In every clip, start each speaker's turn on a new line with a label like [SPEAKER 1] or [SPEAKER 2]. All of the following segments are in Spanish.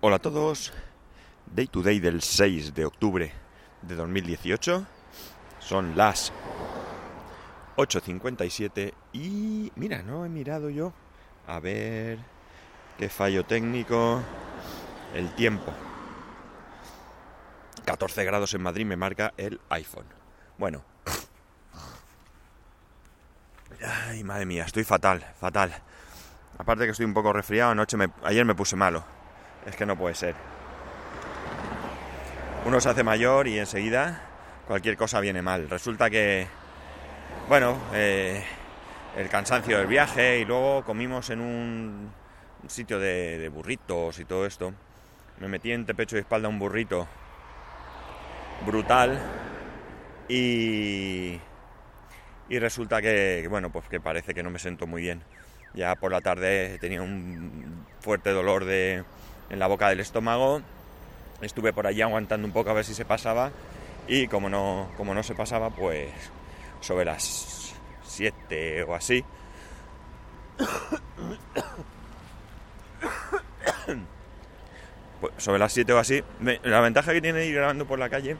[SPEAKER 1] Hola a todos, Day to Day del 6 de octubre de 2018, son las 8.57 y mira, no he mirado yo, a ver qué fallo técnico, el tiempo. 14 grados en Madrid me marca el iPhone. Bueno. Ay, madre mía, estoy fatal, fatal. Aparte que estoy un poco resfriado, anoche me, ayer me puse malo. Es que no puede ser. Uno se hace mayor y enseguida cualquier cosa viene mal. Resulta que, bueno, eh, el cansancio del viaje y luego comimos en un sitio de, burritos y todo esto. Me metí entre pecho y espalda un burrito brutal y, y resulta que, bueno, pues que parece que no me siento muy bien. Ya por la tarde tenía un fuerte dolor de, en la boca del estómago. Estuve por allí aguantando un poco a ver si se pasaba y como no, como no se pasaba, pues sobre las 7 o así. Pues sobre las 7 o así. La ventaja que tiene ir grabando por la calle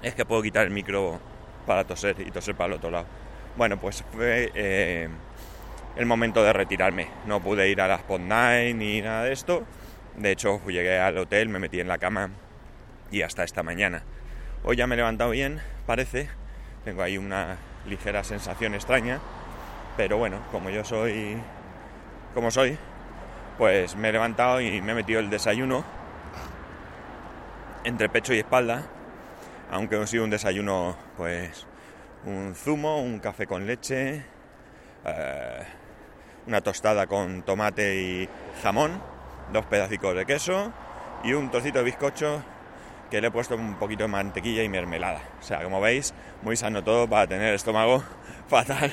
[SPEAKER 1] es que puedo quitar el micro para toser y toser para el otro lado. Bueno, pues fue eh, el momento de retirarme. No pude ir a las Spot Night ni nada de esto. De hecho, llegué al hotel, me metí en la cama y hasta esta mañana. Hoy ya me he levantado bien, parece. Tengo ahí una ligera sensación extraña. Pero bueno, como yo soy como soy, pues me he levantado y me he metido el desayuno entre pecho y espalda. Aunque ha sido un desayuno, pues un zumo, un café con leche, eh, una tostada con tomate y jamón, dos pedacicos de queso y un trocito de bizcocho que le he puesto un poquito de mantequilla y mermelada. O sea, como veis, muy sano todo para tener estómago fatal.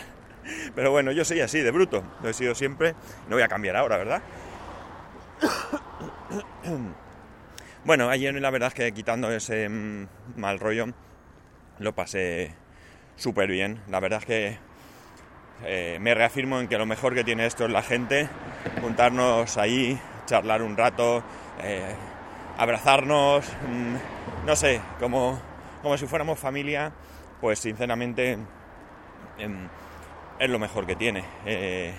[SPEAKER 1] Pero bueno, yo soy así, de bruto. Lo he sido siempre. No voy a cambiar ahora, ¿verdad? Bueno, ayer la verdad es que quitando ese mm, mal rollo, lo pasé súper bien. La verdad es que eh, me reafirmo en que lo mejor que tiene esto es la gente, juntarnos ahí, charlar un rato, eh, abrazarnos, mm, no sé, como, como si fuéramos familia, pues sinceramente em, es lo mejor que tiene. Eh,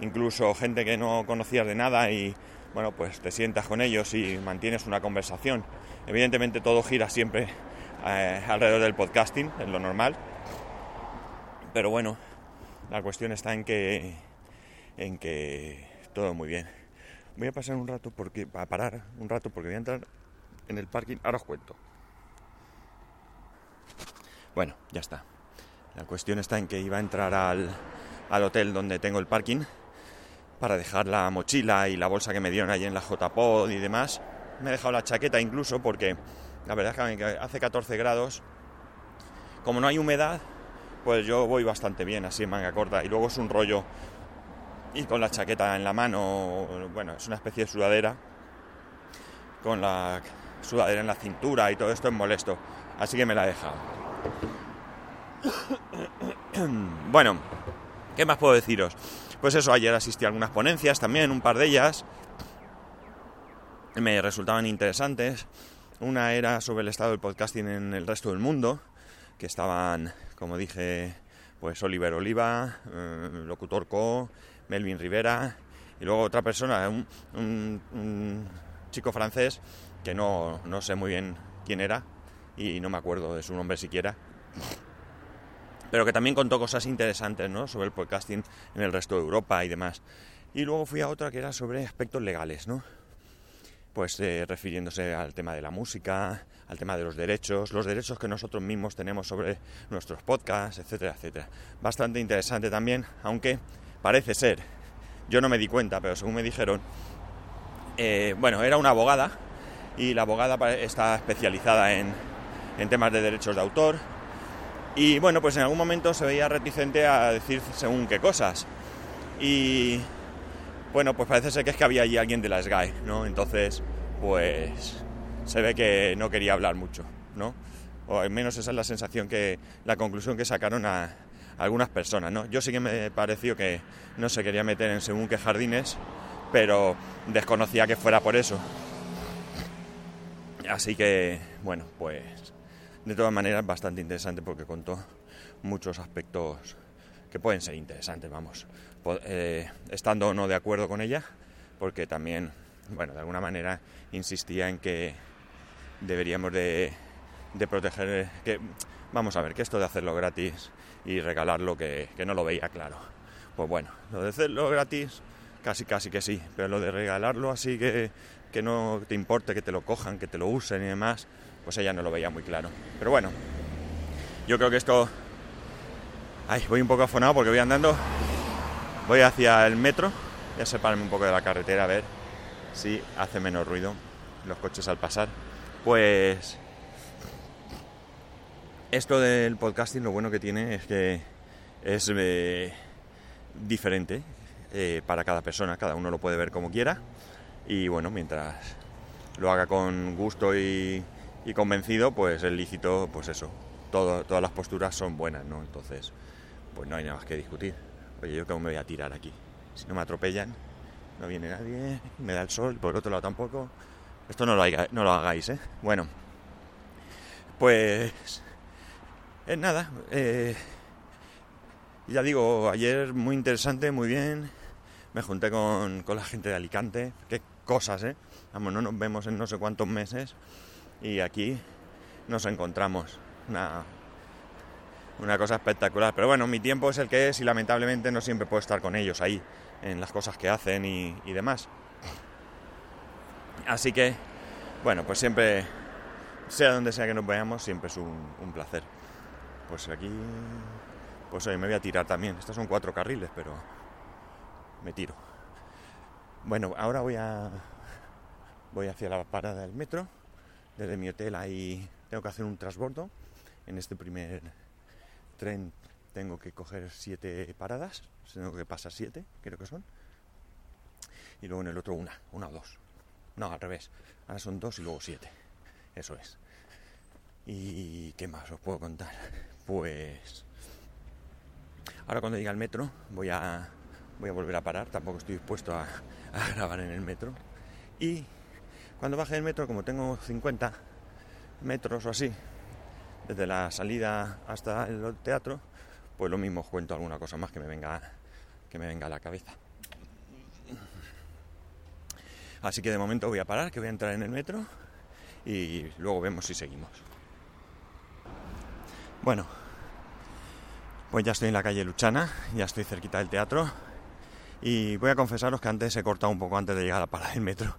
[SPEAKER 1] incluso gente que no conocías de nada y bueno, pues te sientas con ellos y mantienes una conversación. Evidentemente todo gira siempre alrededor del podcasting, es lo normal. Pero bueno, la cuestión está en que, en que todo muy bien. Voy a pasar un rato porque, a parar un rato porque voy a entrar en el parking. Ahora os cuento. Bueno, ya está. La cuestión está en que iba a entrar al, al hotel donde tengo el parking para dejar la mochila y la bolsa que me dieron ahí en la JPod y demás. Me he dejado la chaqueta incluso porque la verdad es que hace 14 grados. Como no hay humedad, pues yo voy bastante bien así en manga corta. Y luego es un rollo y con la chaqueta en la mano, bueno, es una especie de sudadera, con la sudadera en la cintura y todo esto es molesto. Así que me la he dejado. bueno, ¿qué más puedo deciros? Pues eso, ayer asistí a algunas ponencias también, un par de ellas. Me resultaban interesantes. Una era sobre el estado del podcasting en el resto del mundo, que estaban como dije, pues Oliver Oliva, eh, Locutor Co, Melvin Rivera, y luego otra persona, un, chico francés que no, no, sé muy bien quién era y no me acuerdo de su nombre siquiera, pero que también contó cosas interesantes ¿no? sobre el podcasting en el resto de Europa y demás. Y luego fui a otra que era sobre aspectos legales, ¿no? pues eh, refiriéndose al tema de la música, al tema de los derechos, los derechos que nosotros mismos tenemos sobre nuestros podcasts, etcétera, etcétera. Bastante interesante también, aunque parece ser, yo no me di cuenta, pero según me dijeron, eh, bueno, era una abogada y la abogada está especializada en, en temas de derechos de autor y bueno, pues en algún momento se veía reticente a decir según qué cosas. Y bueno, pues parece ser que es que había allí alguien de la SGAE, ¿no? Entonces, pues se ve que no quería hablar mucho, ¿no? O al menos esa es la sensación que, la conclusión que sacaron a, algunas personas, ¿no? Yo sí que me pareció que no se quería meter en según qué jardines, pero desconocía que fuera por eso. Así que, bueno, pues de todas maneras bastante interesante porque contó muchos aspectos que pueden ser interesantes, vamos, eh, estando o no de acuerdo con ella, porque también, bueno, de alguna manera insistía en que deberíamos de, de proteger, vamos a ver, que esto de hacerlo gratis y regalarlo, que, que no lo veía claro. Pues bueno, lo de hacerlo gratis, casi casi que sí, pero lo de regalarlo así que, que no te importe que te lo cojan, que te lo usen y demás, pues ella no lo veía muy claro. Pero bueno, yo creo que esto... Ay, voy un poco afonado porque voy andando. Voy hacia el metro. Voy a separarme un poco de la carretera a ver si hace menos ruido los coches al pasar. Pues esto del podcasting lo bueno que tiene es que es eh, diferente eh, para cada persona, cada uno lo puede ver como quiera y bueno, mientras lo haga con gusto y, convencido, pues es lícito, pues eso, todo, todas las posturas son buenas, ¿no? Entonces, pues no hay nada más que discutir. Oye, yo cómo me voy a tirar aquí. Si no me atropellan, no viene nadie, me da el sol, por otro lado tampoco. Esto no lo, no lo hagáis, ¿eh? Bueno, pues es nada. Eh, ya digo, ayer muy interesante, muy bien. Me junté con, con la gente de Alicante. Qué cosas, ¿eh? Vamos, no nos vemos en no sé cuántos meses y aquí nos encontramos. Una, una cosa espectacular. Pero bueno, mi tiempo es el que es y lamentablemente no siempre puedo estar con ellos ahí, en las cosas que hacen y, demás. Así que, bueno, pues siempre, sea donde sea que nos veamos, siempre es un, placer. Pues aquí, pues hoy me voy a tirar también. Estos son cuatro carriles, pero me tiro. Bueno, ahora voy a voy hacia la parada del metro. Desde mi hotel ahí tengo que hacer un transbordo. En este primer tren tengo que coger siete paradas, tengo que pasar siete, creo que son. Y luego en el otro una, una o dos. No, al revés. Ahora son dos y luego siete. Eso es. ¿Y qué más os puedo contar? Pues ahora cuando llegue al metro voy a voy a volver a parar, tampoco estoy dispuesto a, grabar en el metro. Y cuando baje del metro, como tengo 50 metros o así, desde la salida hasta el teatro, pues lo mismo cuento alguna cosa más que me venga, que me venga a la cabeza. Así que de momento voy a parar, que voy a entrar en el metro y luego vemos si seguimos. Bueno, pues ya estoy en la calle Luchana, ya estoy cerquita del teatro y voy a confesaros que antes he cortado un poco antes de llegar a la parada del metro.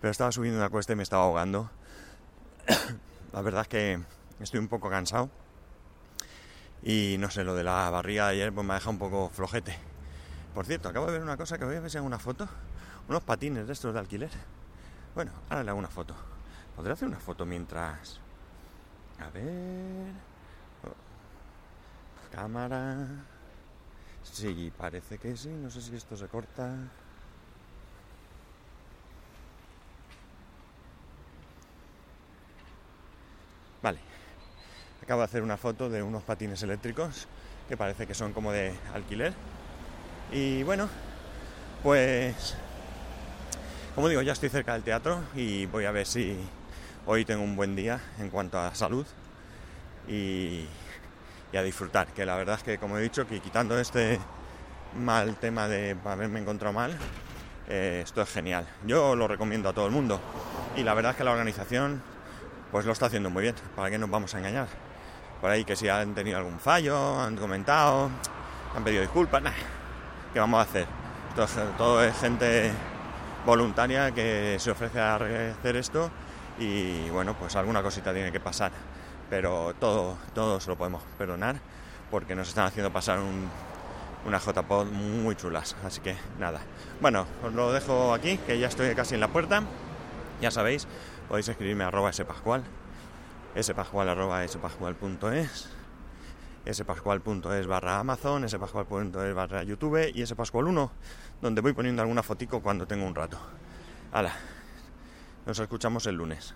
[SPEAKER 1] Pero estaba subiendo una cuesta y me estaba ahogando. la verdad es que estoy un poco cansado. Y no sé, lo de la barriga de ayer pues me ha dejado un poco flojete. Por cierto, acabo de ver una cosa que voy a ver si hago una foto. Unos patines de estos de alquiler. Bueno, ahora le hago una foto. ¿Podré hacer una foto mientras... A ver... Cámara... Sí, parece que sí. No sé si esto se corta. Vale. Acabo de hacer una foto de unos patines eléctricos que parece que son como de alquiler. Y bueno, pues como digo, ya estoy cerca del teatro y voy a ver si hoy tengo un buen día en cuanto a salud. Y a disfrutar. Que la verdad es que, como he dicho, que quitando este mal tema de haberme encontrado mal, eh, esto es genial. Yo lo recomiendo a todo el mundo. Y la verdad es que la organización pues lo está haciendo muy bien. ¿Para qué nos vamos a engañar? Por ahí que si han tenido algún fallo, han comentado, han pedido disculpas, nada. ¿Qué vamos a hacer? todo es gente voluntaria que se ofrece a hacer esto y bueno, pues alguna cosita tiene que pasar pero todo, todo se lo podemos perdonar porque nos están haciendo pasar un, una JPod muy chulas. Así que nada. Bueno, os lo dejo aquí, que ya estoy casi en la puerta. Ya sabéis, podéis escribirme a arroba spascual, spascual arroba spascual.es, spascual.es barra Amazon, spascual.es barra YouTube y spascual1, donde voy poniendo alguna fotico cuando tengo un rato. Hala, nos escuchamos el lunes.